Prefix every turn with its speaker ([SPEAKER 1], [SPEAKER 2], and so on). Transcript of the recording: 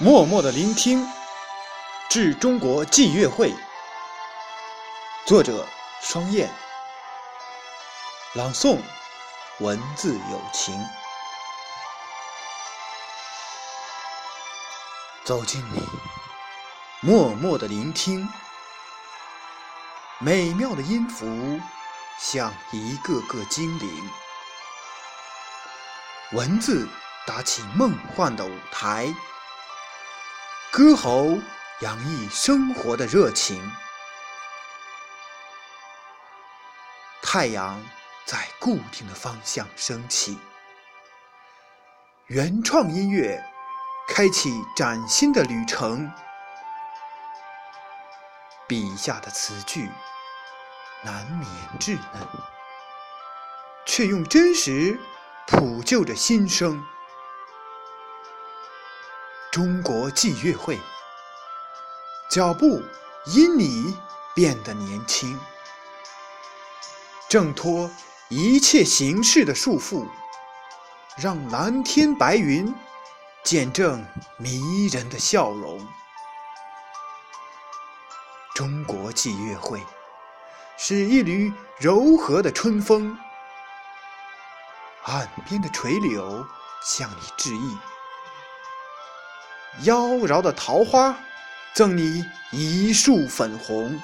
[SPEAKER 1] 默默的聆听，致中国祭乐会。作者：双燕。朗诵：文字有情。走进你，默默的聆听，美妙的音符像一个个精灵，文字搭起梦幻的舞台。歌喉洋溢生活的热情，太阳在固定的方向升起，原创音乐开启崭新的旅程。笔下的词句难免稚嫩，却用真实谱就着心声。中国祭乐会，脚步因你变得年轻，挣脱一切形式的束缚，让蓝天白云见证迷人的笑容。中国祭乐会是一缕柔和的春风，岸边的垂柳向你致意。妖娆的桃花，赠你一束粉红。